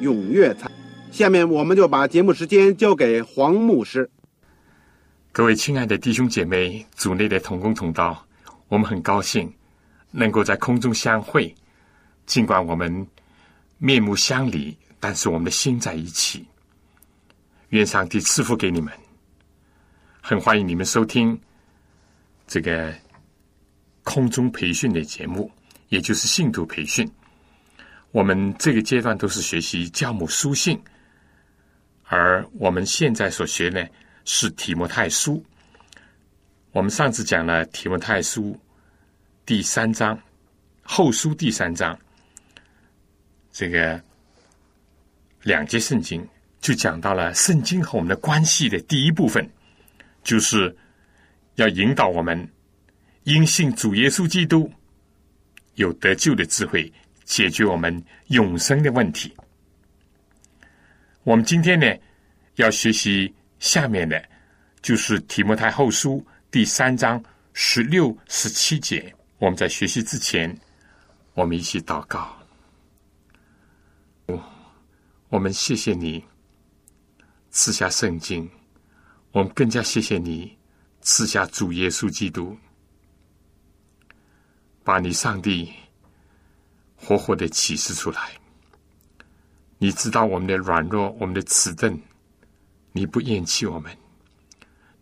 踊跃参。下面我们就把节目时间交给黄牧师。各位亲爱的弟兄姐妹、组内的同工同道，我们很高兴能够在空中相会。尽管我们面目相离，但是我们的心在一起。愿上帝赐福给你们。很欢迎你们收听。这个空中培训的节目，也就是信徒培训，我们这个阶段都是学习教母书信，而我们现在所学呢是提摩太书。我们上次讲了提摩太书第三章后书第三章，这个两节圣经就讲到了圣经和我们的关系的第一部分，就是。要引导我们因信主耶稣基督有得救的智慧，解决我们永生的问题。我们今天呢要学习下面的，就是提摩太后书第三章十六、十七节。我们在学习之前，我们一起祷告。我们谢谢你赐下圣经，我们更加谢谢你。赐下主耶稣基督，把你上帝活活的启示出来。你知道我们的软弱，我们的迟钝，你不厌弃我们。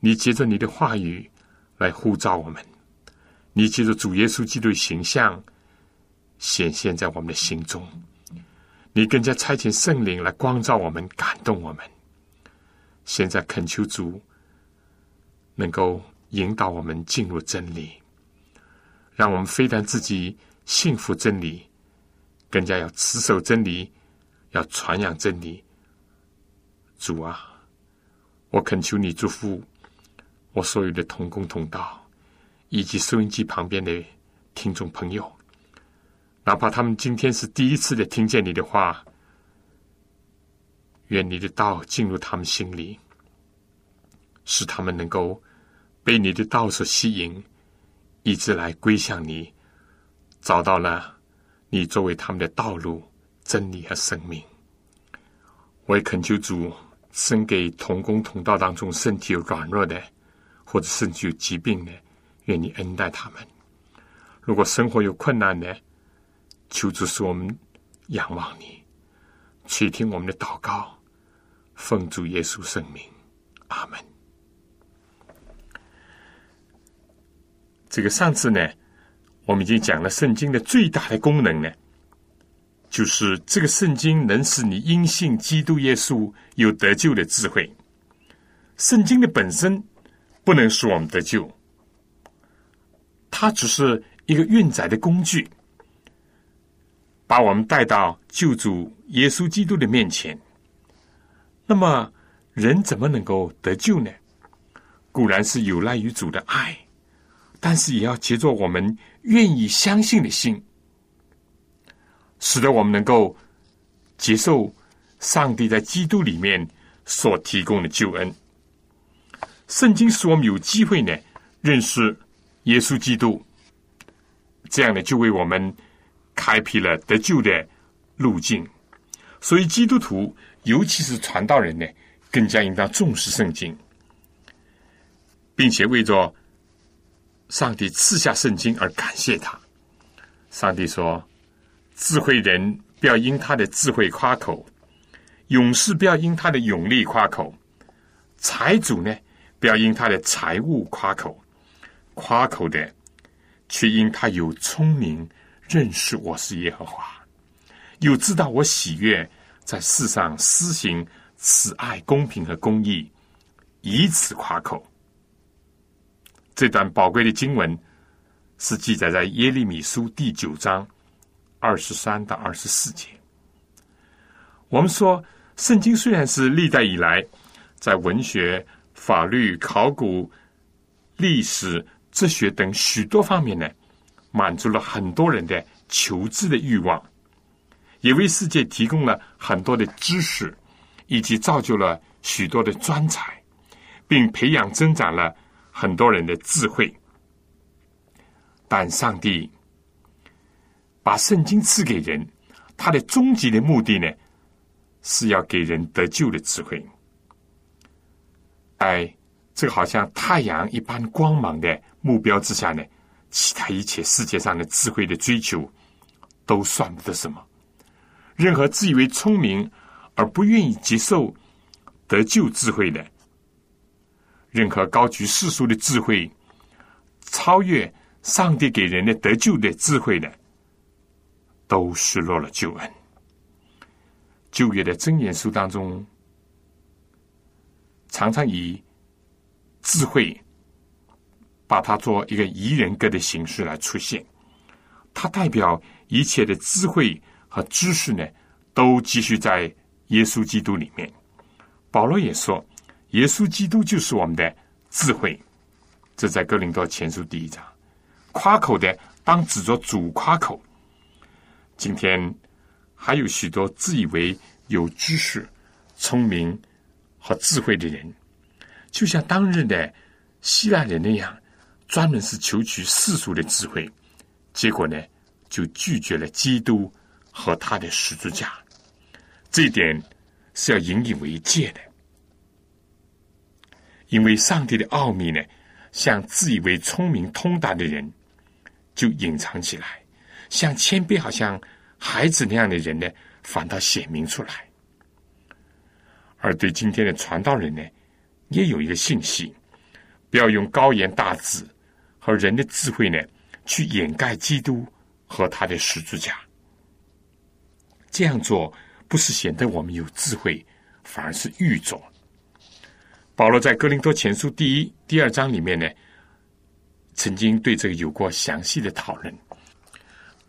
你借着你的话语来呼召我们，你借着主耶稣基督的形象显现在我们的心中。你更加差遣圣灵来光照我们，感动我们。现在恳求主。能够引导我们进入真理，让我们非但自己信服真理，更加要持守真理，要传扬真理。主啊，我恳求你祝福我所有的同工同道，以及收音机旁边的听众朋友，哪怕他们今天是第一次的听见你的话，愿你的道进入他们心里，使他们能够。被你的道所吸引，一直来归向你，找到了你作为他们的道路、真理和生命。我也恳求主，生给同工同道当中身体有软弱的，或者甚至有疾病的，愿你恩待他们。如果生活有困难的，求主使我们仰望你，垂听我们的祷告，奉主耶稣圣名，阿门。这个上次呢，我们已经讲了圣经的最大的功能呢，就是这个圣经能使你因信基督耶稣有得救的智慧。圣经的本身不能使我们得救，它只是一个运载的工具，把我们带到救主耶稣基督的面前。那么，人怎么能够得救呢？固然是有赖于主的爱。但是也要借着我们愿意相信的心，使得我们能够接受上帝在基督里面所提供的救恩。圣经使我们有机会呢认识耶稣基督，这样呢就为我们开辟了得救的路径。所以基督徒，尤其是传道人呢，更加应当重视圣经，并且为着。上帝赐下圣经而感谢他。上帝说：“智慧人不要因他的智慧夸口；勇士不要因他的勇力夸口；财主呢，不要因他的财物夸口。夸口的，却因他有聪明，认识我是耶和华，又知道我喜悦在世上施行慈爱、公平和公义，以此夸口。这段宝贵的经文是记载在耶利米书第九章二十三到二十四节。我们说，圣经虽然是历代以来在文学、法律、考古、历史、哲学等许多方面呢，满足了很多人的求知的欲望，也为世界提供了很多的知识，以及造就了许多的专才，并培养增长了。很多人的智慧，但上帝把圣经赐给人，他的终极的目的呢，是要给人得救的智慧。在这个好像太阳一般光芒的目标之下呢，其他一切世界上的智慧的追求都算不得什么。任何自以为聪明而不愿意接受得救智慧的。任何高举世俗的智慧，超越上帝给人的得救的智慧的，都失落了救恩。旧约的箴言书当中，常常以智慧把它做一个宜人格的形式来出现。它代表一切的智慧和知识呢，都继续在耶稣基督里面。保罗也说。耶稣基督就是我们的智慧，这在哥林多前书第一章。夸口的当指着主夸口。今天还有许多自以为有知识、聪明和智慧的人，就像当日的希腊人那样，专门是求取世俗的智慧，结果呢，就拒绝了基督和他的十字架。这一点是要引以为戒的。因为上帝的奥秘呢，像自以为聪明通达的人就隐藏起来；像谦卑好像孩子那样的人呢，反倒显明出来。而对今天的传道人呢，也有一个信息：不要用高言大志和人的智慧呢，去掩盖基督和他的十字架。这样做不是显得我们有智慧，反而是愚拙。保罗在哥林多前书第一、第二章里面呢，曾经对这个有过详细的讨论。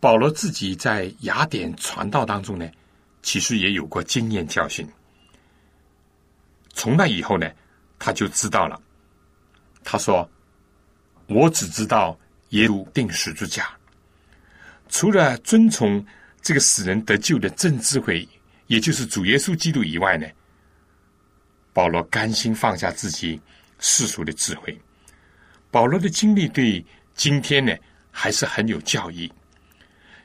保罗自己在雅典传道当中呢，其实也有过经验教训。从那以后呢，他就知道了。他说：“我只知道耶稣定十字架，除了遵从这个使人得救的正智慧，也就是主耶稣基督以外呢。”保罗甘心放下自己世俗的智慧。保罗的经历对今天呢还是很有教益。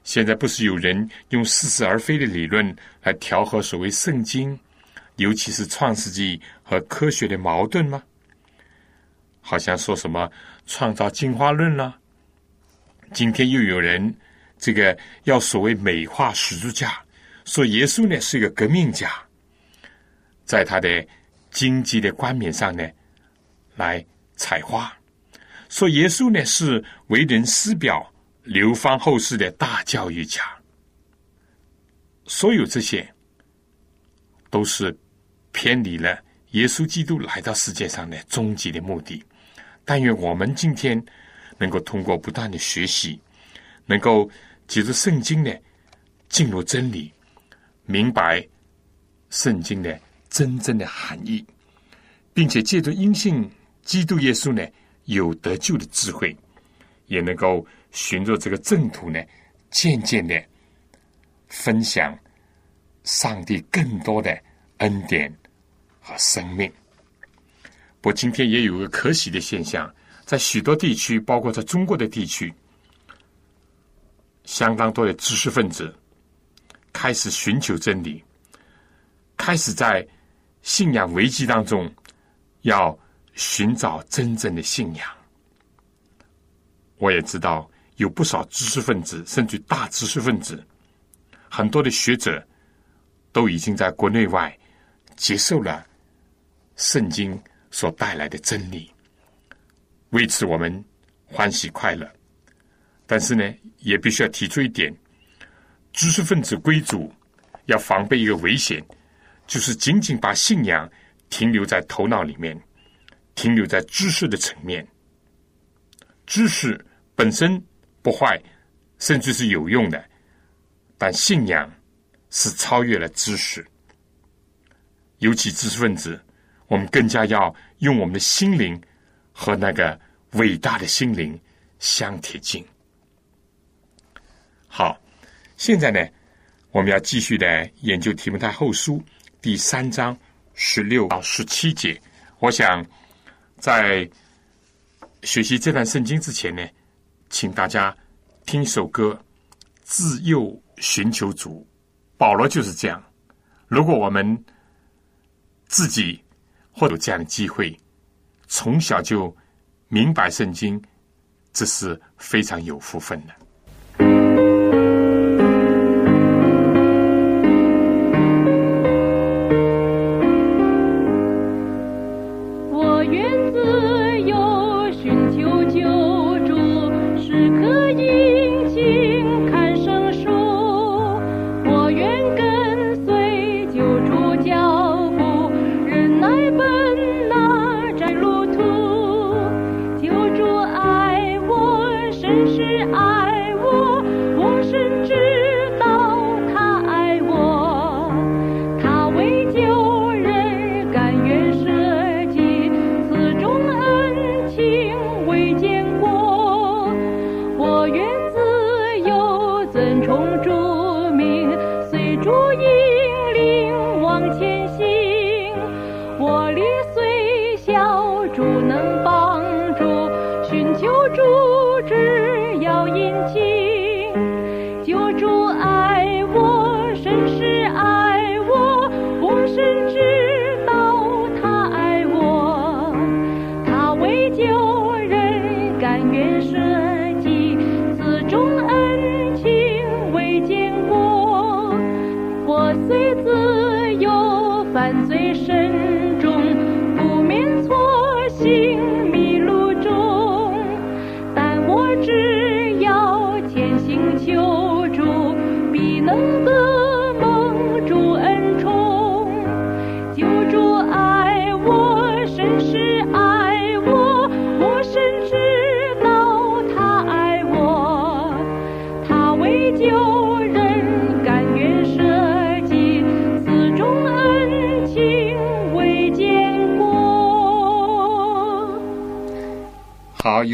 现在不是有人用似是而非的理论来调和所谓圣经，尤其是创世纪和科学的矛盾吗？好像说什么创造进化论了。今天又有人这个要所谓美化十字架，说耶稣呢是一个革命家，在他的。经济的冠冕上呢，来采花，说耶稣呢是为人师表、流芳后世的大教育家。所有这些，都是偏离了耶稣基督来到世界上的终极的目的。但愿我们今天能够通过不断的学习，能够借助圣经呢，进入真理，明白圣经的。真正的含义，并且借助因信基督耶稣呢，有得救的智慧，也能够循着这个正途呢，渐渐的分享上帝更多的恩典和生命。不过，今天也有个可喜的现象，在许多地区，包括在中国的地区，相当多的知识分子开始寻求真理，开始在。信仰危机当中，要寻找真正的信仰。我也知道有不少知识分子，甚至大知识分子，很多的学者都已经在国内外接受了圣经所带来的真理，为此我们欢喜快乐。但是呢，也必须要提出一点：知识分子归主要防备一个危险，就是仅仅把信仰停留在头脑里面，停留在知识的层面。知识本身不坏，甚至是有用的，但信仰是超越了知识。尤其知识分子，我们更加要用我们的心灵和那个伟大的心灵相贴近。好，现在呢，我们要继续的研究《提摩太后书》第三章十六到十七节。我想在学习这段圣经之前呢，请大家听一首歌《自幼寻求主》。保罗就是这样。如果我们自己或有这样的机会，从小就明白圣经，这是非常有福分的。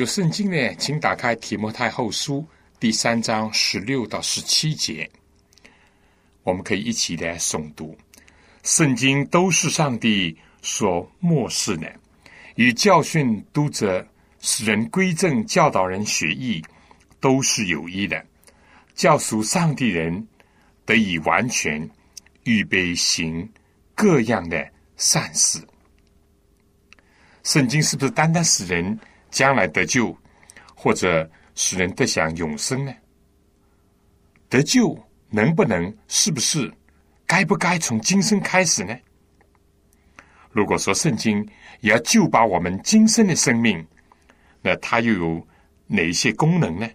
有圣经呢，请打开提摩太后书第三章十六到十七节，我们可以一起来诵读。圣经都是上帝所漠视的，与教训、督责、使人归正、教导人学艺，都是有益的，教赎上帝人得以完全预备行各样的善事。圣经是不是单单使人？将来得救，或者使人得享永生呢？得救能不能？是不是？该不该从今生开始呢？如果说圣经也要救拔我们今生的生命，那它又有哪一些功能呢？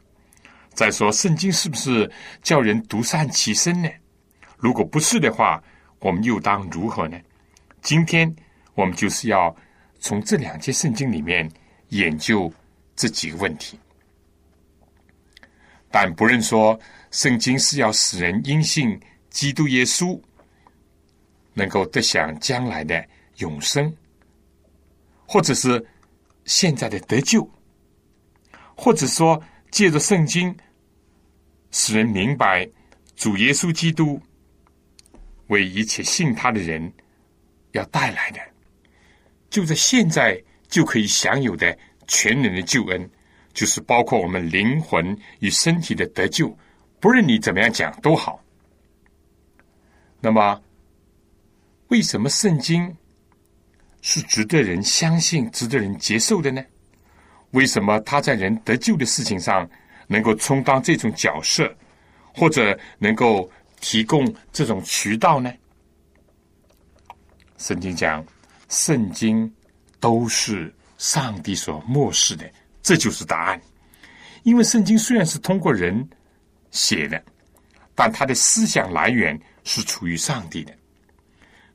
再说，圣经是不是叫人独善其身呢？如果不是的话，我们又当如何呢？今天我们就是要从这两节圣经里面。研究这几个问题，但不论说圣经是要使人因信基督耶稣能够得享将来的永生，或者是现在的得救，或者说借着圣经使人明白主耶稣基督为一切信他的人要带来的，就在现在。就可以享有的全人的救恩，就是包括我们灵魂与身体的得救。不论你怎么样讲都好。那么，为什么圣经是值得人相信、值得人接受的呢？为什么他在人得救的事情上能够充当这种角色，或者能够提供这种渠道呢？圣经讲，圣经都是上帝所漠视的，这就是答案。因为圣经虽然是通过人写的，但它的思想来源是出于上帝的。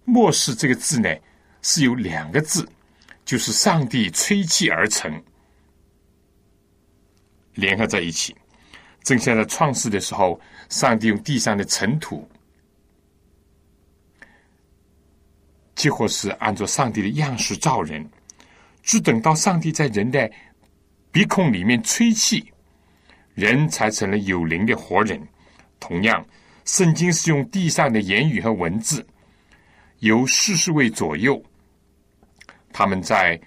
漠视这个字呢，是有两个字，就是上帝吹气而成，联合在一起。正像在创世的时候，上帝用地上的尘土。几乎是按照上帝的样式造人，只等到上帝在人的鼻孔里面吹气，人才成了有灵的活人。同样，圣经是用地上的言语和文字，由世世位左右，他们在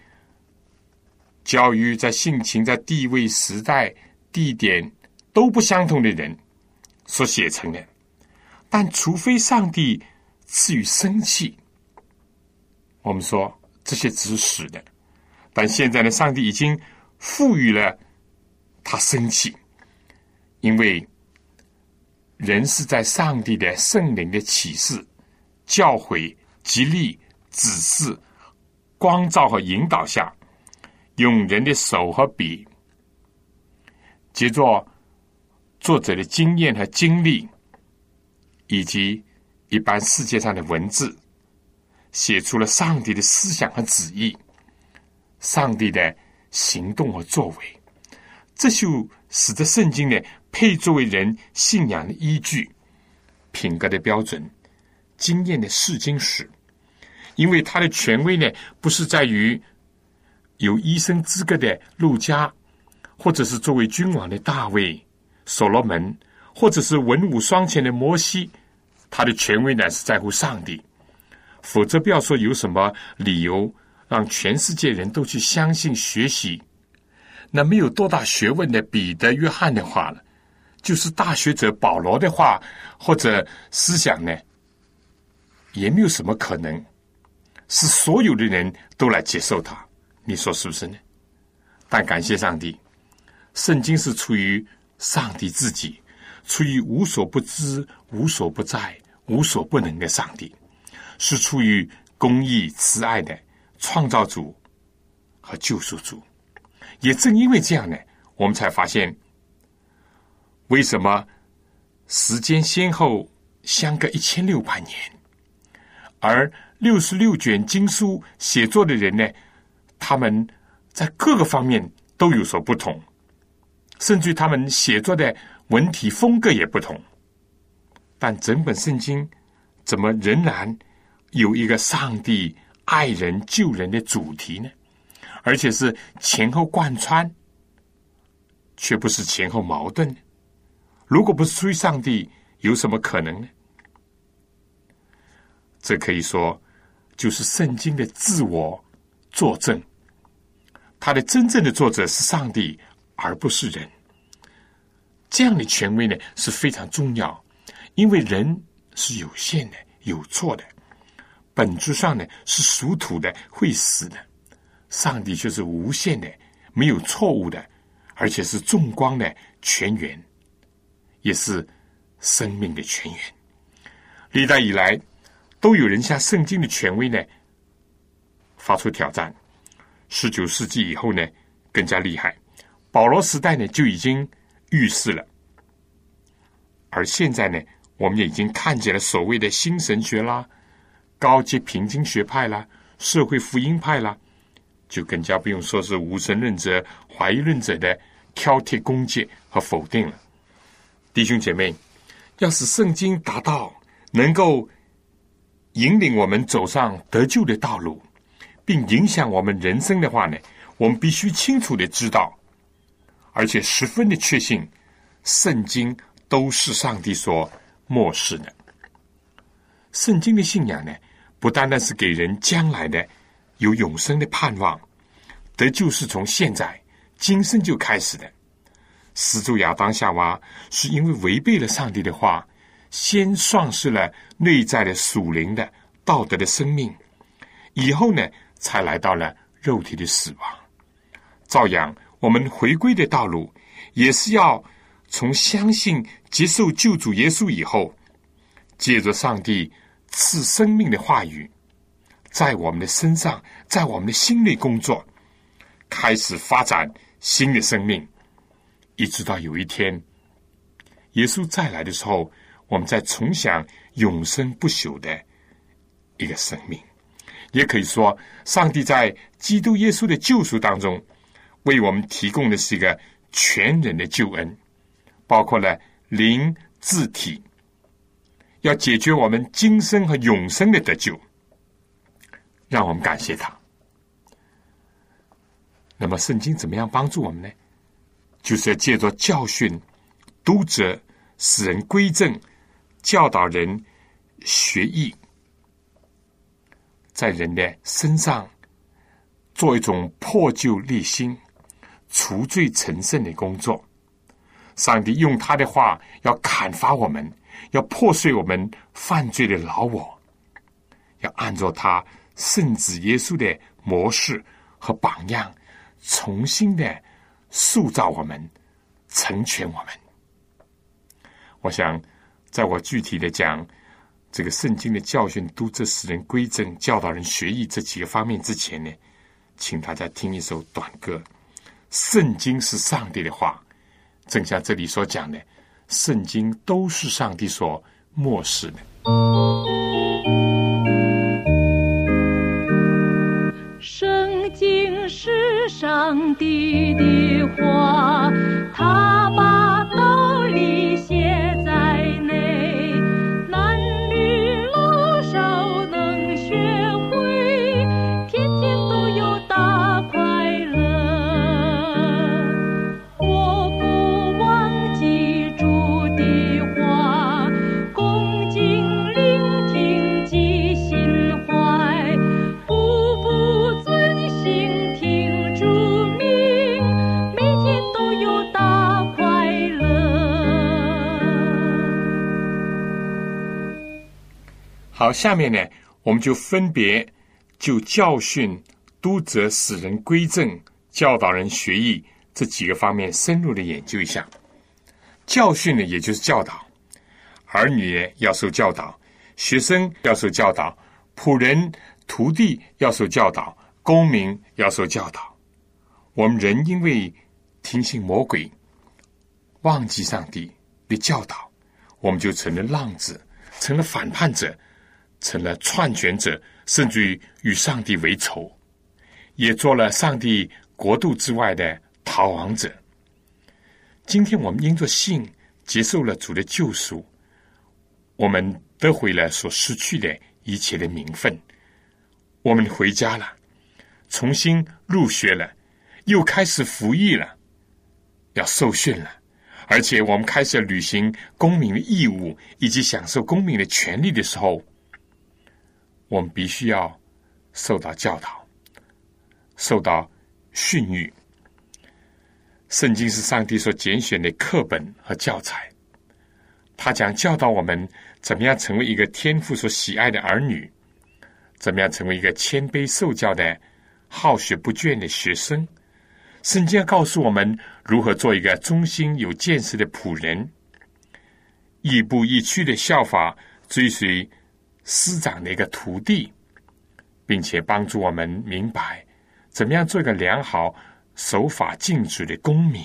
教育、在性情、在地位、时代、地点都不相同的人所写成的。但除非上帝赐予生气。我们说这些只是死的，但现在呢，上帝已经赋予了他生气，因为人是在上帝的圣灵的启示、教诲、激励、指示、光照和引导下，用人的手和笔，接着作者的经验和经历，以及一般世界上的文字。写出了上帝的思想和旨意，上帝的行动和作为，这就使得圣经呢配作为人信仰的依据、品格的标准、经验的试经史。因为他的权威呢，不是在于有医生资格的路加，或者是作为君王的大卫、所罗门，或者是文武双全的摩西，他的权威呢是在乎上帝。否则，不要说有什么理由让全世界人都去相信、学习。那没有多大学问的彼得、约翰的话了，就是大学者保罗的话或者思想呢，也没有什么可能是所有的人都来接受他。你说是不是呢？但感谢上帝，圣经是出于上帝自己，出于无所不知、无所不在、无所不能的上帝。是出于公义慈爱的创造主和救赎主，也正因为这样呢，我们才发现为什么时间先后相隔一千六百年，而六十六卷经书写作的人呢，他们在各个方面都有所不同，甚至他们写作的文体风格也不同，但整本圣经怎么仍然？有一个上帝爱人救人的主题呢，而且是前后贯穿，却不是前后矛盾。如果不是出于上帝，有什么可能呢？这可以说就是圣经的自我作证，它的真正的作者是上帝，而不是人。这样的权威呢是非常重要，因为人是有限的，有错的。本质上呢是属土的，会死的；上帝却是无限的，没有错误的，而且是众光的泉源，也是生命的泉源。历代以来，都有人向圣经的权威呢发出挑战。十九世纪以后呢，更加厉害。保罗时代呢就已经预示了，而现在呢，我们也已经看见了所谓的新神学啦。高级平均学派啦，社会福音派啦，就更加不用说是无神论者、怀疑论者的挑剔攻击和否定了。弟兄姐妹，要使圣经达到能够引领我们走上得救的道路，并影响我们人生的话呢，我们必须清楚的知道，而且十分的确信，圣经都是上帝所漠视的。圣经的信仰呢？不单单是给人将来的有永生的盼望，得救是从现在今生就开始的。始祖亚当夏娃是因为违背了上帝的话，先丧失了内在的属灵的道德的生命，以后呢，才来到了肉体的死亡。照样，我们回归的道路也是要从相信接受救主耶稣以后，借着上帝赐生命的话语，在我们的身上，在我们的心里工作，开始发展新的生命，一直到有一天，耶稣再来的时候，我们再重享永生不朽的一个生命。也可以说，上帝在基督耶稣的救赎当中，为我们提供的是一个全人的救恩，包括了灵、智体，要解决我们今生和永生的得救。让我们感谢他。那么，圣经怎么样帮助我们呢？就是要借着教训、督责、使人归正、教导人学艺。在人的身上做一种破旧立新、除罪成圣的工作。上帝用他的话要砍伐我们，要破碎我们犯罪的老我，要按照他圣子耶稣的模式和榜样，重新的塑造我们，成全我们。我想，在我具体的讲。这个圣经的教训，都这使人归正、教导人学艺这几个方面之前呢，请大家听一首短歌。圣经是上帝的话，正像这里所讲的，圣经都是上帝所漠视的。圣经是上帝的话，他把好，下面呢，我们就分别就教训、督责、使人归正、教导人学艺这几个方面深入的研究一下。教训呢，也就是教导；儿女要受教导，学生要受教导，仆人、徒弟要受教导，公民要受教导。我们人因为听信魔鬼，忘记上帝的教导，我们就成了浪子，成了反叛者。成了篡权者，甚至于与上帝为仇，也做了上帝国度之外的逃亡者。今天我们因着信接受了主的救赎，我们得回了所失去的一切的名分。我们回家了，重新入学了，又开始服役了，要受训了，而且我们开始履行公民的义务以及享受公民的权利的时候。我们必须要受到教导，受到训育。圣经是上帝所拣选的课本和教材，他将教导我们怎么样成为一个天父所喜爱的儿女，怎么样成为一个谦卑受教的好学不倦的学生。圣经要告诉我们如何做一个忠心有见识的仆人，亦步亦趋的效法追随。师长的一个徒弟，并且帮助我们明白怎么样做一个良好、守法、敬主的公民。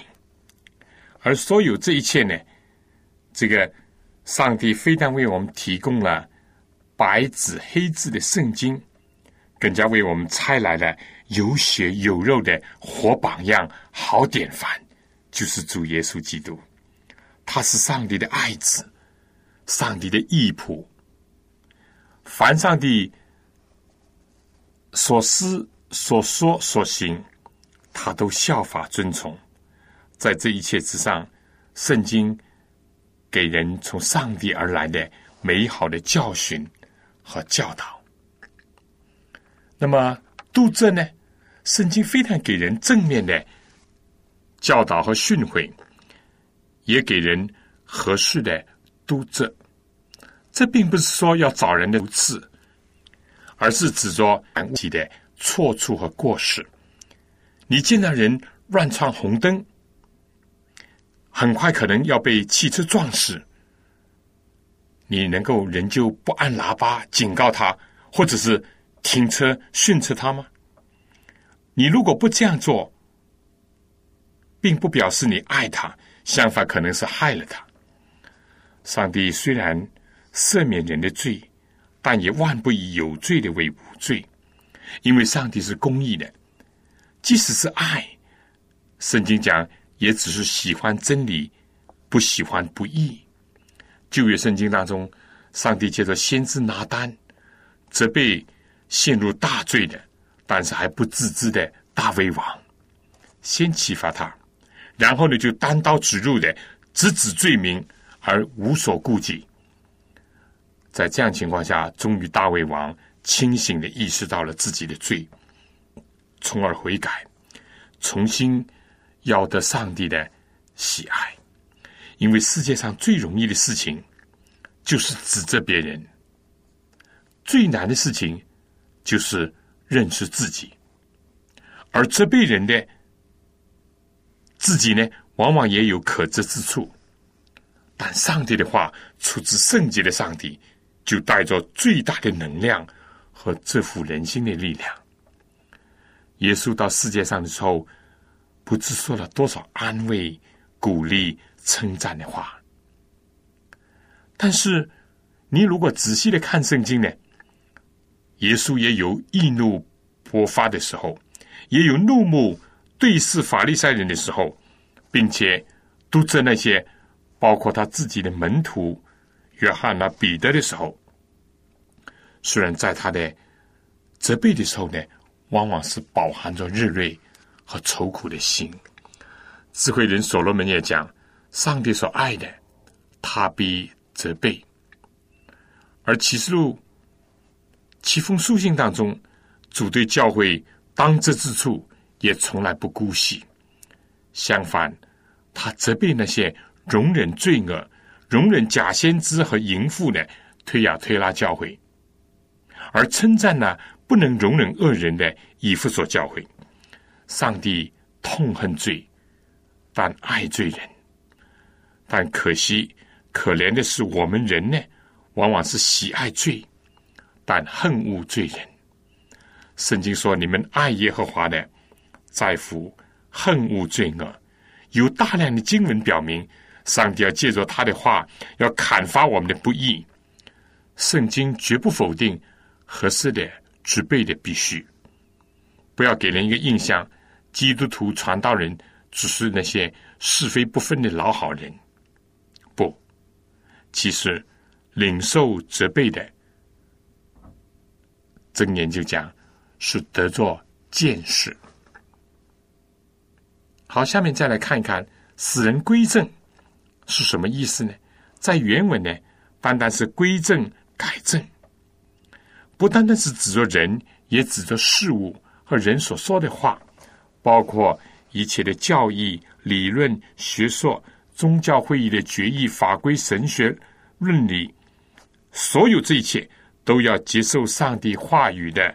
而所有这一切呢，这个上帝非但为我们提供了白纸黑字的圣经，更加为我们拆来了有血有肉的活榜样、好典范，就是主耶稣基督。他是上帝的爱子，上帝的义仆。凡上帝所思、所说、所行，他都效法遵从。在这一切之上，圣经给人从上帝而来的美好的教训和教导。那么，杜正呢？圣经非但给人正面的教导和训诲，也给人合适的督责。这并不是说要找人的刺，而是指着自己的错处和过失。你见到人乱闯红灯，很快可能要被汽车撞死，你能够仍旧不按喇叭警告他，或者是停车训斥他吗？你如果不这样做，并不表示你爱他，相反，可能是害了他。上帝虽然赦免人的罪，但也万不以有罪的为无罪，因为上帝是公义的。即使是爱，圣经讲也只是喜欢真理，不喜欢不义。旧约圣经当中，上帝借着先知拿单，责备陷入大罪的，但是还不自知的大卫王，先启发他，然后呢就单刀直入的直指罪名，而无所顾忌。在这样情况下，终于大卫王清醒的意识到了自己的罪，从而悔改，重新要得上帝的喜爱。因为世界上最容易的事情，就是指责别人；最难的事情，就是认识自己。而责备人的自己呢，往往也有可责之处。但上帝的话出自圣洁的上帝，就带着最大的能量和折服人心的力量。耶稣到世界上的时候，不知说了多少安慰、鼓励。称赞的话，但是你如果仔细的看圣经呢，耶稣也有易怒勃发的时候，也有怒目对视法利赛人的时候，并且督责那些包括他自己的门徒约翰啊、彼得的时候，虽然在他的责备的时候呢，往往是饱含着日锐和愁苦的心。智慧人所罗门也讲。上帝所爱的，他必责备；而启示录七封书信当中，主对教会当责之处也从来不姑息。相反，他责备那些容忍罪恶、容忍假先知和淫妇的推亚推拉教会，而称赞那不能容忍恶人的以弗所教会。上帝痛恨罪，但爱罪人。但可惜，可怜的是我们人呢，往往是喜爱罪，但恨恶罪人。圣经说：“你们爱耶和华的，在乎恨恶罪恶。”有大量的经文表明，上帝要借着他的话，要砍伐我们的不义。圣经绝不否定合适的、具备的必须。不要给人一个印象，基督徒传道人只是那些是非不分的老好人。不其实，领受责备的真言就讲是得做见识。好，下面再来看一看“使人归正”是什么意思呢？在原文呢，单单是归正、改正，不单单是指着人，也指着事物和人所说的话，包括一切的教义、理论、学说。宗教会议的决议、法规、神学论理，所有这一切都要接受上帝话语的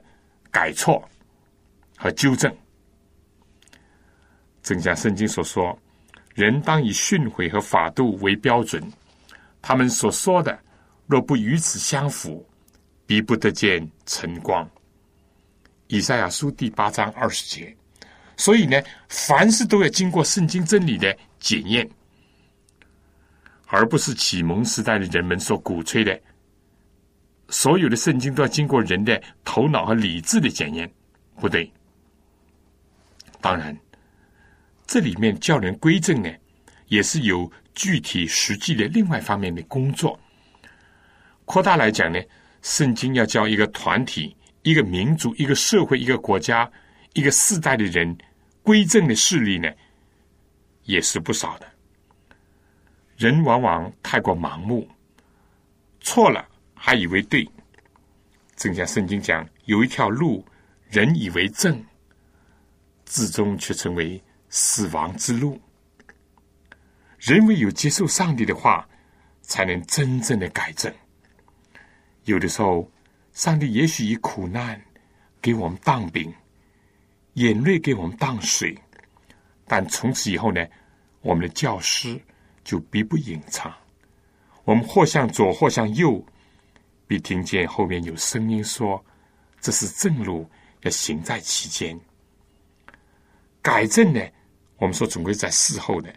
改错和纠正。正像圣经所说，人当以训诲和法度为标准，他们所说的若不与此相符，必不得见晨光。以赛亚书第八章二十节。所以呢，凡事都要经过圣经真理的检验。而不是启蒙时代的人们所鼓吹的，所有的圣经都要经过人的头脑和理智的检验，不对。当然，这里面叫人归正呢，也是有具体实际的另外方面的工作。扩大来讲呢，圣经要教一个团体、一个民族、一个社会、一个国家、一个世代的人归正的势力呢，也是不少的。人往往太过盲目，错了还以为对。正像圣经讲，有一条路，人以为正，至终却成为死亡之路。人唯有接受上帝的话，才能真正的改正。有的时候，上帝也许以苦难给我们当饼，眼泪给我们当水，但从此以后呢，我们的教师。就必不隐藏，我们或向左，或向右，必听见后面有声音说：“这是正路，要行在其间。”改正呢，我们说总归在事后的。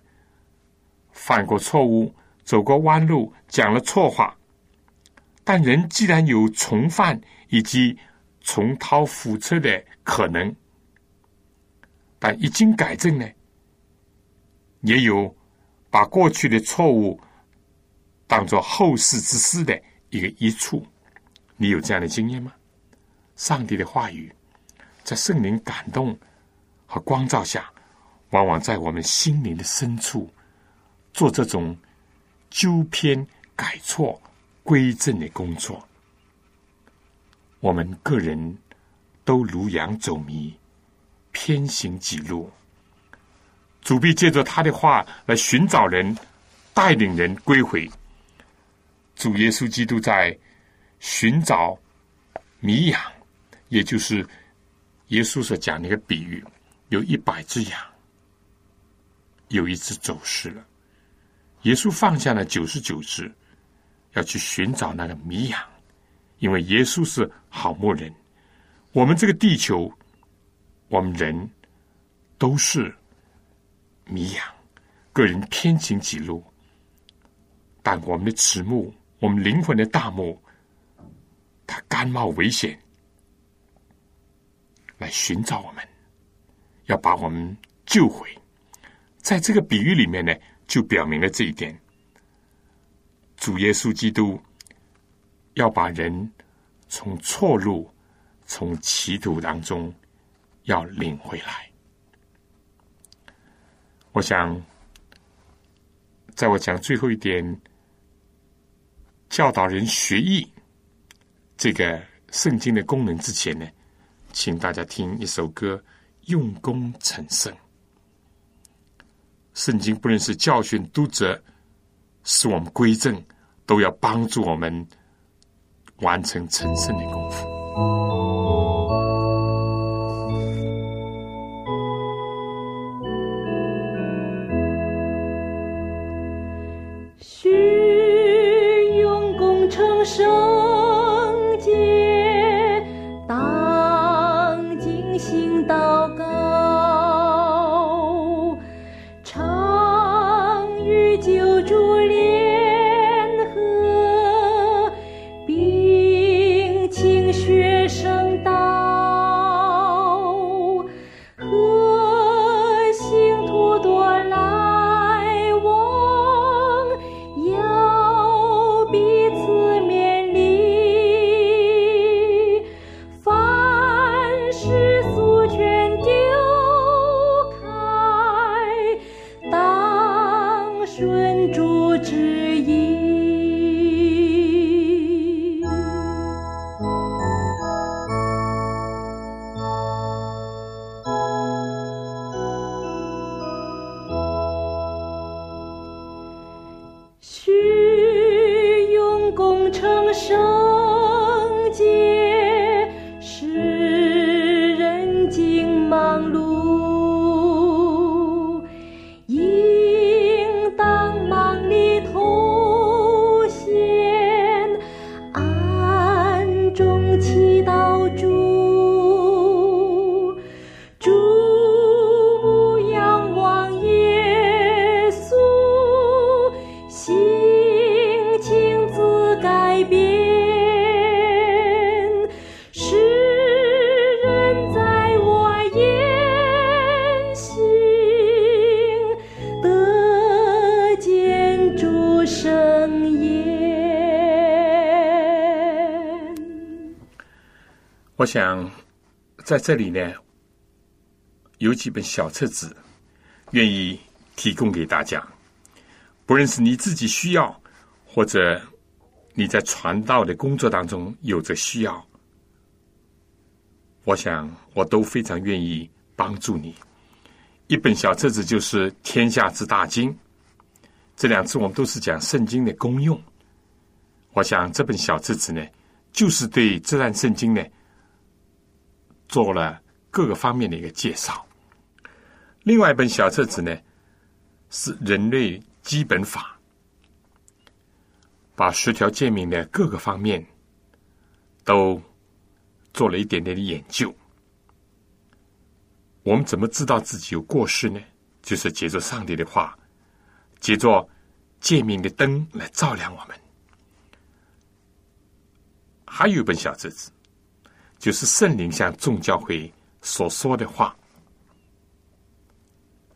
犯过错误，走过弯路，讲了错话，但人既然有重犯以及重蹈覆辙的可能，但一经改正呢，也有把过去的错误当做后世之师的一个益处。你有这样的经验吗？上帝的话语在圣灵感动和光照下，往往在我们心灵的深处做这种纠偏改错、归正的工作。我们个人都如羊走迷，偏行己路。主必借着他的话来寻找人，带领人归回。主耶稣基督在寻找迷羊，也就是耶稣所讲的一个比喻：有一百只羊，有一只走失了。耶稣放下了九十九只，要去寻找那个迷羊。因为耶稣是好牧人，我们这个地球，我们人都是迷羊，个人偏行己路。但我们的迟暮，我们灵魂的大牧，他甘冒危险来寻找我们，要把我们救回。在这个比喻里面呢，就表明了这一点。主耶稣基督。要把人从错路、从歧途当中要领回来。我想，在我讲最后一点教导人学艺这个圣经的功能之前呢，请大家听一首歌《用功成圣》。圣经不论是教训、督责，使我们归正，都要帮助我们。完成成圣的功夫。想在这里呢，有几本小册子，愿意提供给大家。不论是你自己需要，或者你在传道的工作当中有着需要，我想我都非常愿意帮助你。一本小册子就是《天下之大经》，这两次我们都是讲圣经的功用。我想这本小册子呢，就是对这段圣经呢做了各个方面的一个介绍。另外一本小册子呢，是《人类基本法》。把十条诫命的各个方面都做了一点点的研究。我们怎么知道自己有过失呢？就是借着上帝的话，借着诫命的灯来照亮我们。还有一本小册子，就是圣灵向众教会所说的话。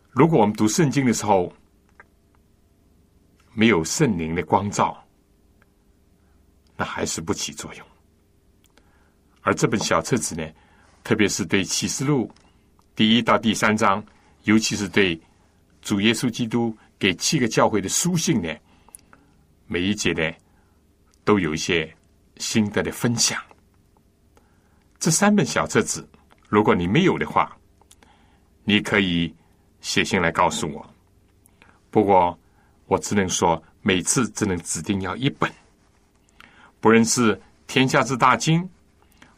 如果我们读圣经的时候没有圣灵的光照，那还是不起作用。而这本小册子呢，特别是对启示录。第一到第三章，尤其是对主耶稣基督给七个教会的书信呢，每一节呢都有一些心得的分享。这三本小册子，如果你没有的话，你可以写信来告诉我。不过我只能说，每次只能指定要一本，不论是《天下之大经》，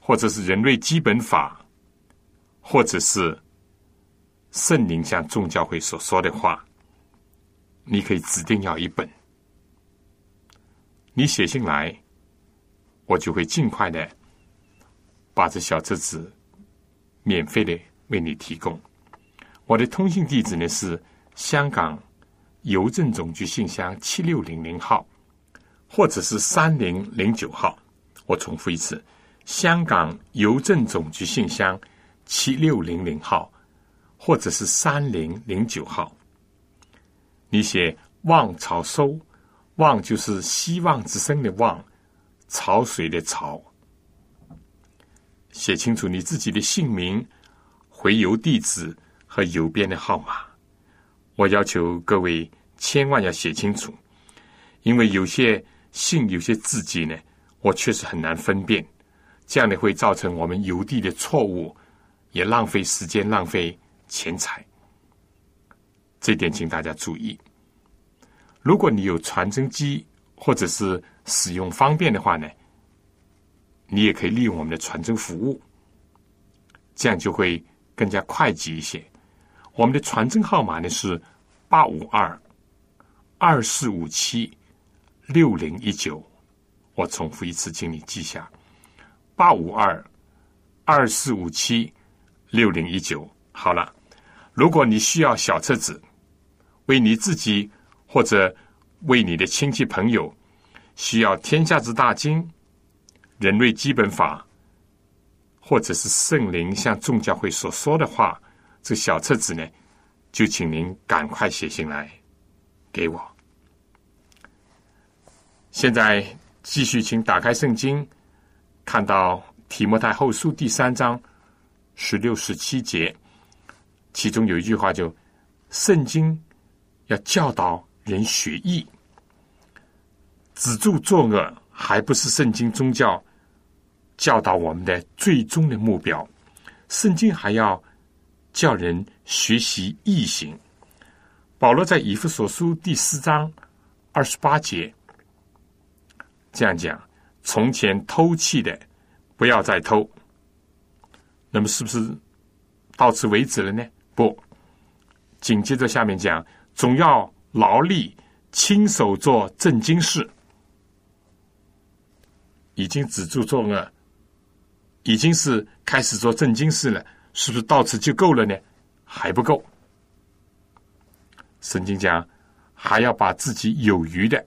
或者是《人类基本法》，或者是。圣灵向众教会所说的话，你可以指定要一本，你写信来，我就会尽快的把这小册子免费的为你提供。我的通信地址呢是香港邮政总局信箱七六零零号，或者是三零零九号。我重复一次，香港邮政总局信箱七六零零号。或者是三零零九号，你写“望潮收”，“望”就是希望之声的“望”，潮水的“潮”。写清楚你自己的姓名、回邮地址和邮编的号码。我要求各位千万要写清楚，因为有些信、有些字迹呢，我确实很难分辨，这样呢会造成我们邮递的错误，也浪费时间，浪费。钱财，这点请大家注意。如果你有传真机或者是使用方便的话呢，你也可以利用我们的传真服务，这样就会更加快捷一些。我们的传真号码呢是八五二二四五七六零一九，我重复一次，请你记下：八五二二四五七六零一九。好了。如果你需要小册子，为你自己或者为你的亲戚朋友需要《天下之大经》《人类基本法》，或者是圣灵向众教会所说的话，这小册子呢，就请您赶快写信来给我。现在继续，请打开圣经，看到提摩太后书第三章十六、十七节。其中有一句话，就圣经要教导人学义，止住作恶，还不是圣经宗教教导我们的最终的目标。圣经还要叫人学习义行。保罗在以弗所书第四章二十八节这样讲：从前偷窃的，不要再偷。那么，是不是到此为止了呢？不，紧接着下面讲，总要劳力亲手做正经事。已经止住作恶，已经是开始做正经事了，是不是到此就够了呢？还不够。圣经讲，还要把自己有余的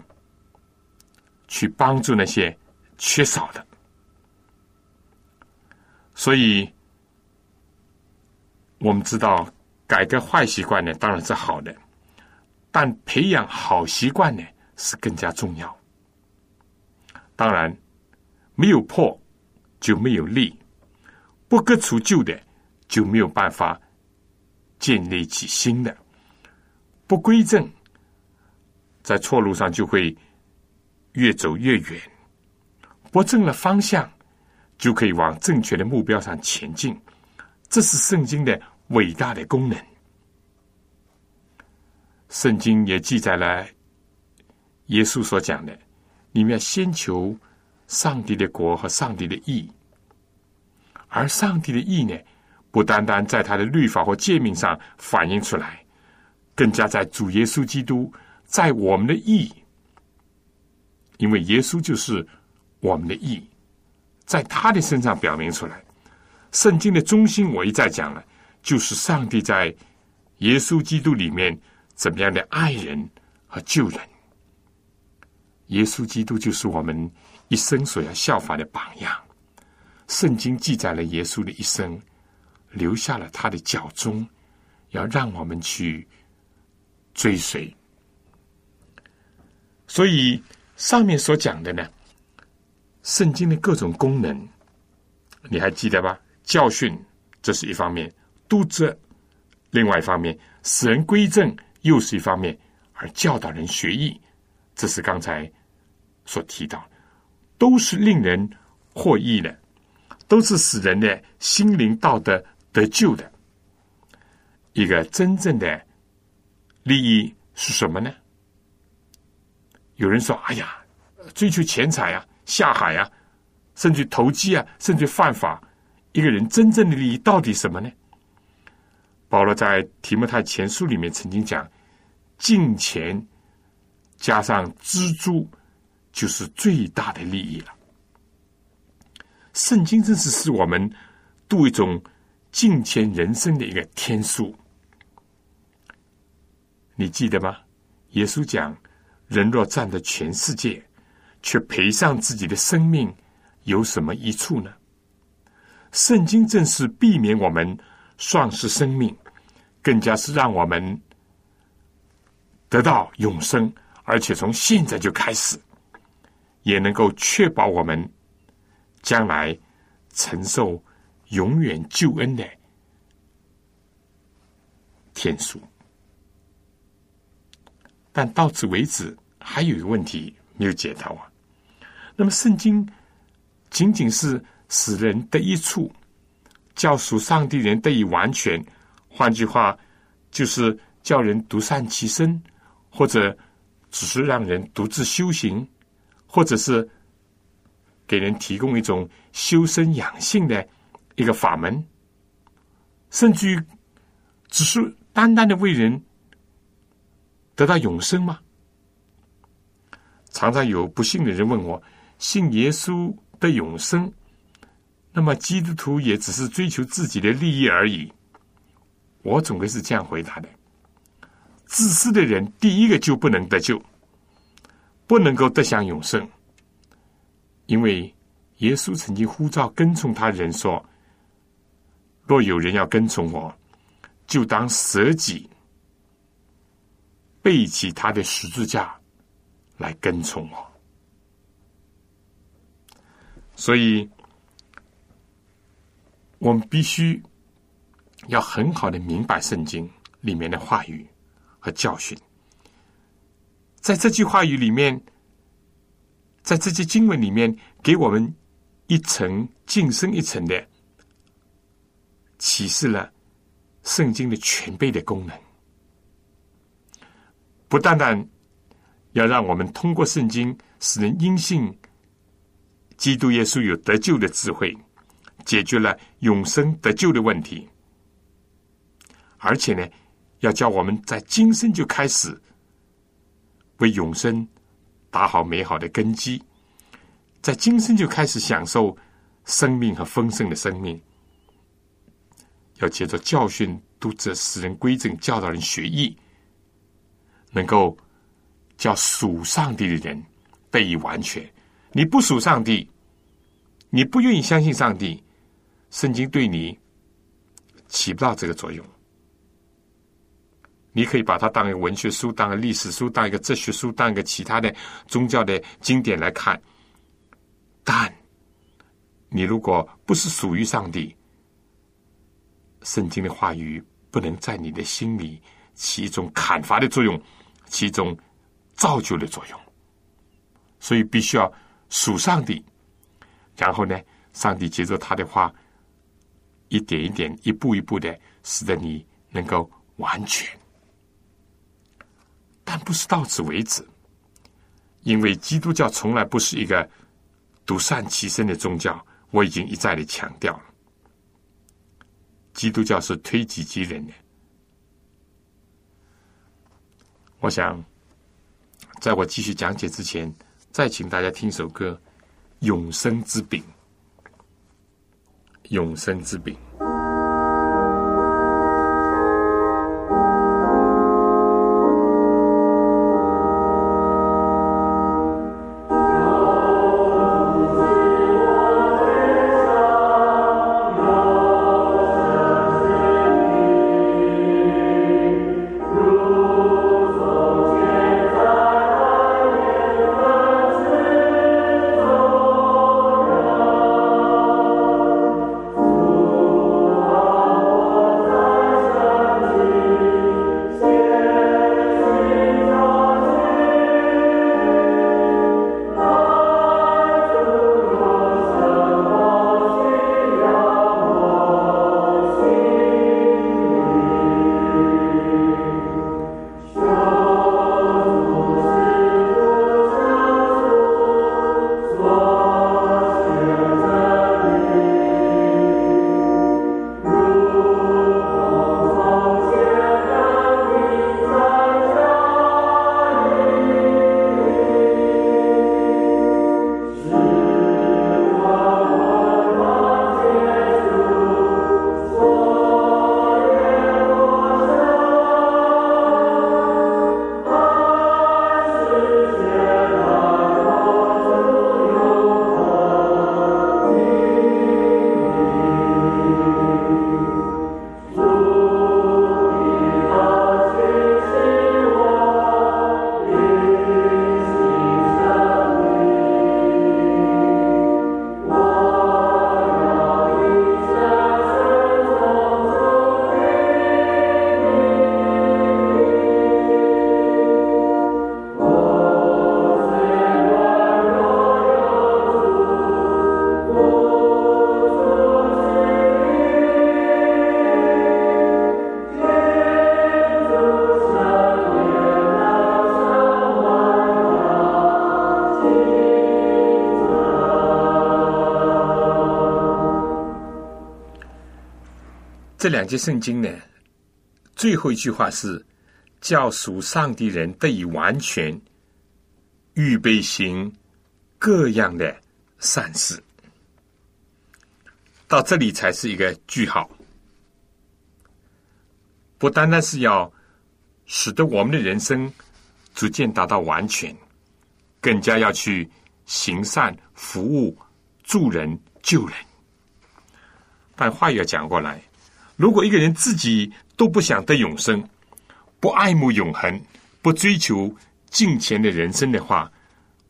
去帮助那些缺少的。所以，我们知道。改革坏习惯呢，当然是好的，但培养好习惯呢是更加重要。当然，没有破就没有力，不革除旧的就没有办法建立起新的。不归正，在错路上就会越走越远。不正了方向，就可以往正确的目标上前进。这是圣经的。伟大的功能，圣经也记载了耶稣所讲的：你们要先求上帝的国和上帝的义。而上帝的意呢，不单单在他的律法或诫命上反映出来，更加在主耶稣基督在我们的意因为耶稣就是我们的义，在他的身上表明出来。圣经的中心，我一再讲了，就是上帝在耶稣基督里面怎么样的爱人和救人。耶稣基督就是我们一生所要效法的榜样。圣经记载了耶稣的一生，留下了他的脚踪，要让我们去追随。所以上面所讲的呢，圣经的各种功能，你还记得吧？教训这是一方面，督责另外一方面，使人归正又是一方面，而教导人学艺，这是刚才所提到，都是令人获益的。都是使人的心灵道德得救的一个真正的利益是什么呢？有人说：“哎呀，追求钱财啊，下海啊，甚至投机啊，甚至犯法。一个人真正的利益到底什么呢？”保罗在提摩太前书里面曾经讲：“金钱加上蜘蛛，就是最大的利益了。”圣经真是是我们度一种敬虔人生的一个天书。你记得吗？耶稣讲：“人若占得全世界，却赔上自己的生命，有什么益处呢？”圣经正是避免我们丧失生命，更加是让我们得到永生，而且从现在就开始，也能够确保我们。将来承受永远救恩的天数，但到此为止，还有一个问题没有解答啊。那么，圣经仅仅是使人得一处，叫属上帝人得以完全，换句话，就是叫人独善其身，或者只是让人独自修行，或者是。给人提供一种修身养性的一个法门，甚至于只是单单的为人得到永生吗？常常有不幸的人问我：信耶稣的永生，那么基督徒也只是追求自己的利益而已。我总归是这样回答的：自私的人，第一个就不能得救，不能够得享永生。因为耶稣曾经呼召跟从他人说：“若有人要跟从我，就当舍己，背起他的十字架来跟从我。”所以，我们必须要很好的明白圣经里面的话语和教训。在这句话语里面。在这些经文里面，给我们一层晋升一层的启示了圣经的全备的功能。不单单要让我们通过圣经使人因信基督耶稣有得救的智慧，解决了永生得救的问题，而且呢，要叫我们在今生就开始为永生。打好美好的根基，在今生就开始享受生命和丰盛的生命。要借着教训、督责、使人归正、教导人学艺，能够叫属上帝的人得以完全。你不属上帝，你不愿意相信上帝，圣经对你起不到这个作用。你可以把它当一个文学书，当一个历史书，当一个哲学书，当一个其他的宗教的经典来看。但你如果不是属于上帝，圣经的话语不能在你的心里起一种砍伐的作用，起一种造就的作用。所以必须要属上帝，然后呢，上帝接着他的话，一点一点、一步一步的，使得你能够完全。但不是到此为止，因为基督教从来不是一个独善其身的宗教。我已经一再的强调了，基督教是推己及人的。我想，在我继续讲解之前，再请大家听首歌《永生之饼》。永生之饼。这两节圣经呢，最后一句话是“叫属上帝人得以完全，预备行各样的善事”。到这里才是一个句号，不单单是要使得我们的人生逐渐达到完全，更加要去行善、服务、助人、救人。但话又讲过来。如果一个人自己都不想得永生，不爱慕永恒，不追求金钱的人生的话，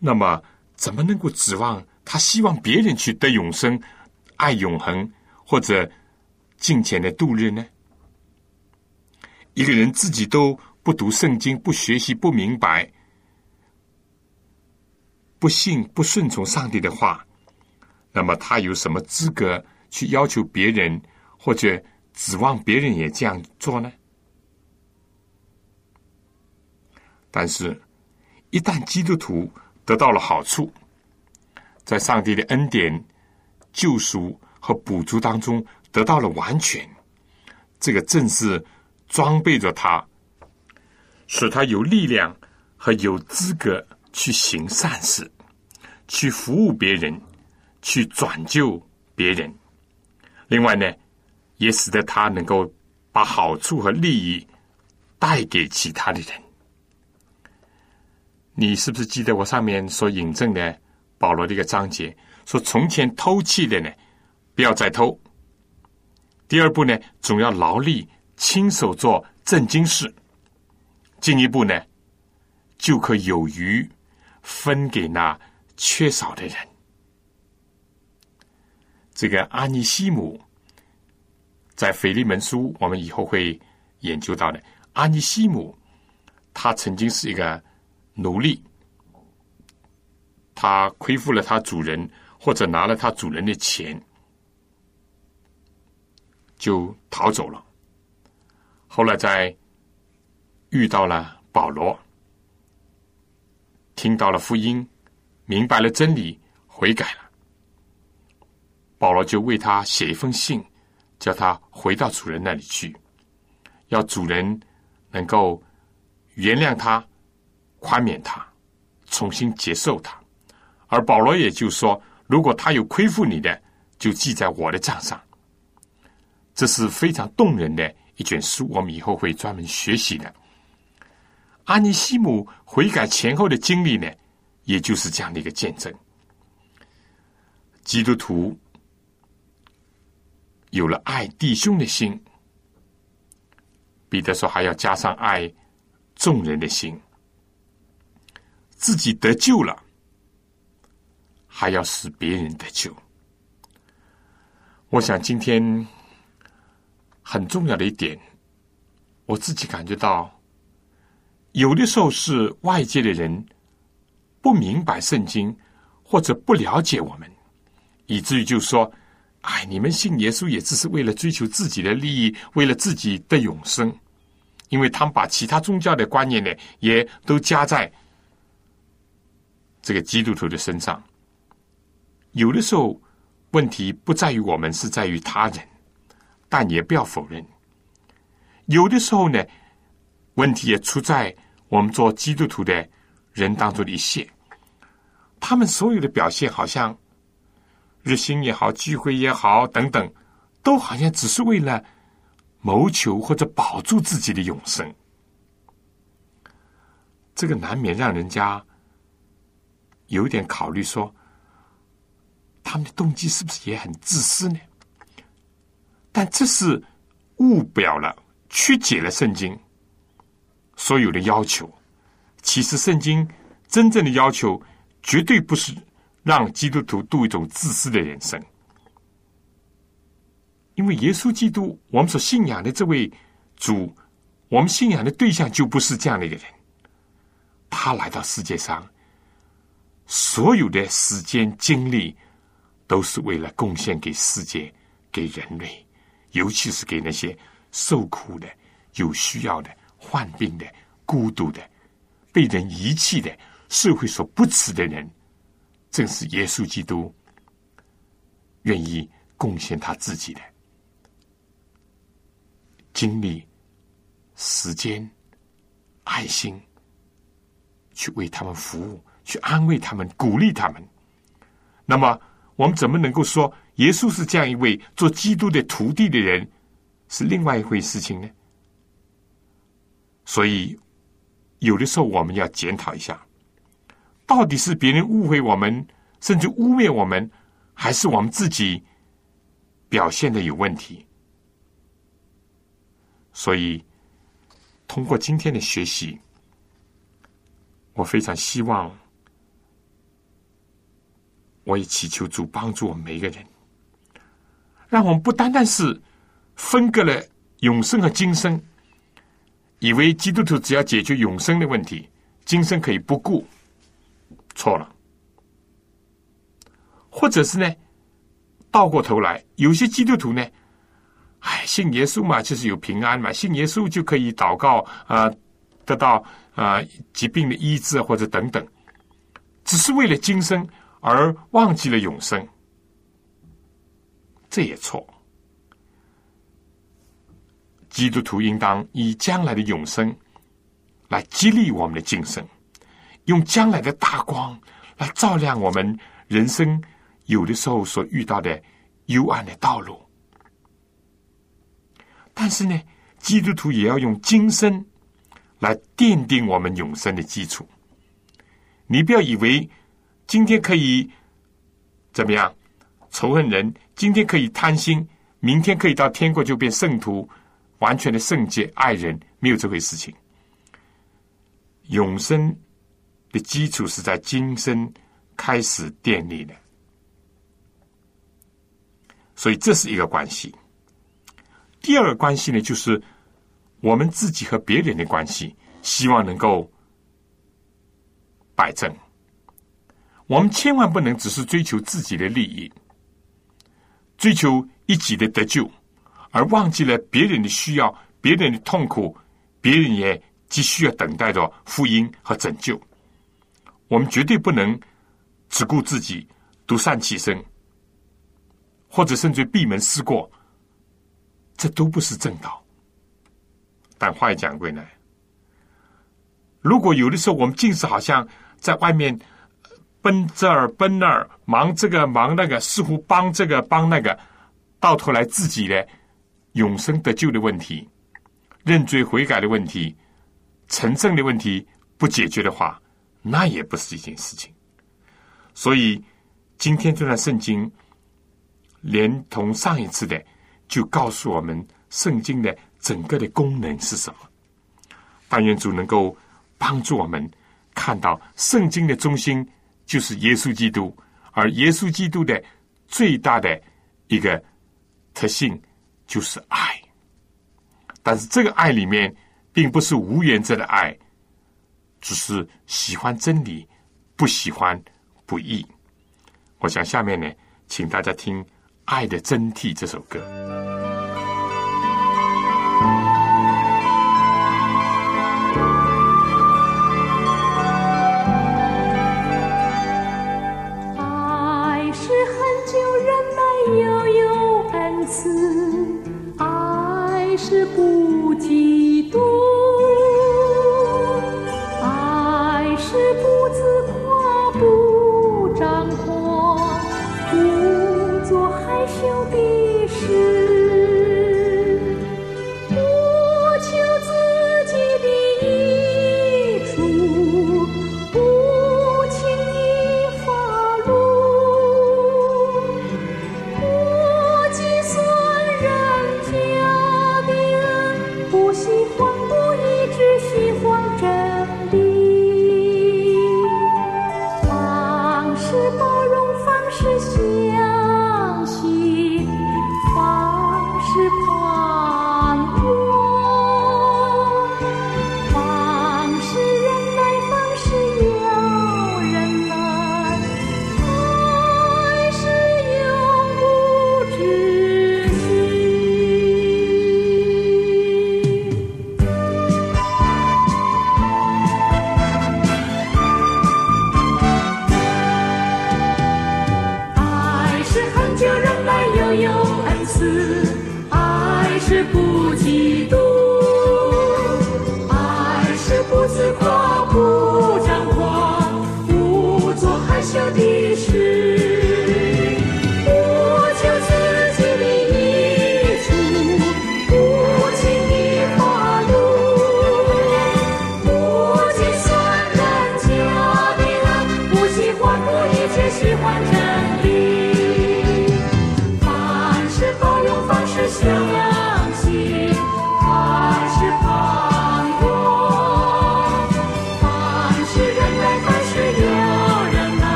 那么怎么能够指望他希望别人去得永生、爱永恒或者金钱的度日呢？一个人自己都不读圣经、不学习、不明白、不信、不顺从上帝的话，那么他有什么资格去要求别人或者？指望别人也这样做呢？但是，一旦基督徒得到了好处，在上帝的恩典、救赎和补助当中得到了完全，这个正是装备着他，使他有力量和有资格去行善事，去服务别人，去转救别人。另外呢？也使得他能够把好处和利益带给其他的人。你是不是记得我上面所引证的保罗的一个章节？说从前偷窃的呢，不要再偷。第二步呢，总要劳力亲手做正经事。进一步呢，就可有余分给那缺少的人。这个阿尼西姆。在腓利门书，我们以后会研究到的。阿尼西姆，他曾经是一个奴隶，他亏负了他主人，或者拿了他主人的钱，就逃走了。后来在遇到了保罗，听到了福音，明白了真理，悔改了。保罗就为他写一封信。叫他回到主人那里去，要主人能够原谅他、宽免他、重新接受他，而保罗也就说，如果他有亏负你的，就记在我的账上。这是非常动人的一卷书，我们以后会专门学习的。阿尼西姆悔改前后的经历呢，也就是这样的一个见证。基督徒有了爱弟兄的心，彼得说还要加上爱众人的心，自己得救了，还要使别人得救。我想今天很重要的一点，我自己感觉到。有的时候是外界的人不明白圣经，或者不了解我们，以至于就说：“哎，你们信耶稣也只是为了追求自己的利益，为了自己的永生。”因为他们把其他宗教的观念呢，也都加在这个基督徒的身上。有的时候问题不在于我们，是在于他人，但也不要否认。有的时候呢，问题也出在。我们做基督徒的人当中的一些，他们所有的表现，好像日新也好，聚会也好，等等，都好像只是为了谋求或者保住自己的永生。这个难免让人家有点考虑说，他们的动机是不是也很自私呢？但这是误表了，曲解了圣经。所有的要求，其实圣经真正的要求，绝对不是让基督徒度一种自私的人生。因为耶稣基督，我们所信仰的这位主，我们信仰的对象就不是这样的一个人。他来到世界上，所有的时间精力，都是为了贡献给世界、给人类，尤其是给那些受苦的、有需要的。患病的、孤独的、被人遗弃的、社会所不齿的人，正是耶稣基督愿意贡献他自己的精力、时间、爱心，去为他们服务，去安慰他们、鼓励他们。那么，我们怎么能够说耶稣是这样一位做基督的徒弟的人，是另外一回事情呢？所以，有的时候我们要检讨一下，到底是别人误会我们，甚至污蔑我们，还是我们自己表现的有问题？所以，通过今天的学习，我非常希望，我也祈求主帮助我们每一个人，让我们不单单是分割了永生和今生。以为基督徒只要解决永生的问题，今生可以不顾，错了。或者是呢，倒过头来，有些基督徒呢，哎，信耶稣嘛，就是有平安嘛，信耶稣就可以祷告啊，得到啊疾病的医治或者等等，只是为了今生而忘记了永生，这也错。基督徒应当以将来的永生来激励我们的精神，用将来的大光来照亮我们人生有的时候所遇到的幽暗的道路。但是呢，基督徒也要用今生来奠定我们永生的基础。你不要以为今天可以怎么样仇恨人，今天可以贪心，明天可以到天国就变圣徒。完全的圣洁爱人没有这回事情。永生的基础是在今生开始建立的，所以这是一个关系。第二个关系呢，就是我们自己和别人的关系，希望能够摆正。我们千万不能只是追求自己的利益，追求一己的得救。而忘记了别人的需要，别人的痛苦，别人也急需要等待着福音和拯救。我们绝对不能只顾自己独善其身，或者甚至闭门思过，这都不是正道。但话又讲回来，如果有的时候我们尽是好像在外面奔这儿奔那儿，忙这个忙那个，似乎帮这个帮那个，到头来自己呢，永生得救的问题、认罪悔改的问题、成圣的问题不解决的话，那也不是一件事情。所以今天这段圣经，连同上一次的，就告诉我们圣经的整个的功能是什么。但愿主能够帮助我们看到圣经的中心就是耶稣基督，而耶稣基督的最大的一个特性就是爱。但是这个爱里面，并不是无原则的爱，只是喜欢真理，不喜欢。不易，我想下面呢，请大家听《爱的真谛》这首歌。爱是很久忍耐又有恩慈，爱是不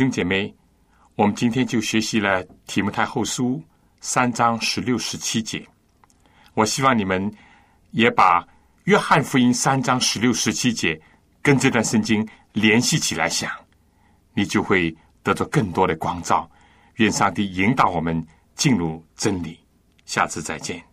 兄姐妹，我们今天就学习了提摩太后书三章十六、十七节。我希望你们也把约翰福音三章十六、十七节跟这段圣经联系起来想，你就会得到更多的光照。愿上帝引导我们进入真理。下次再见。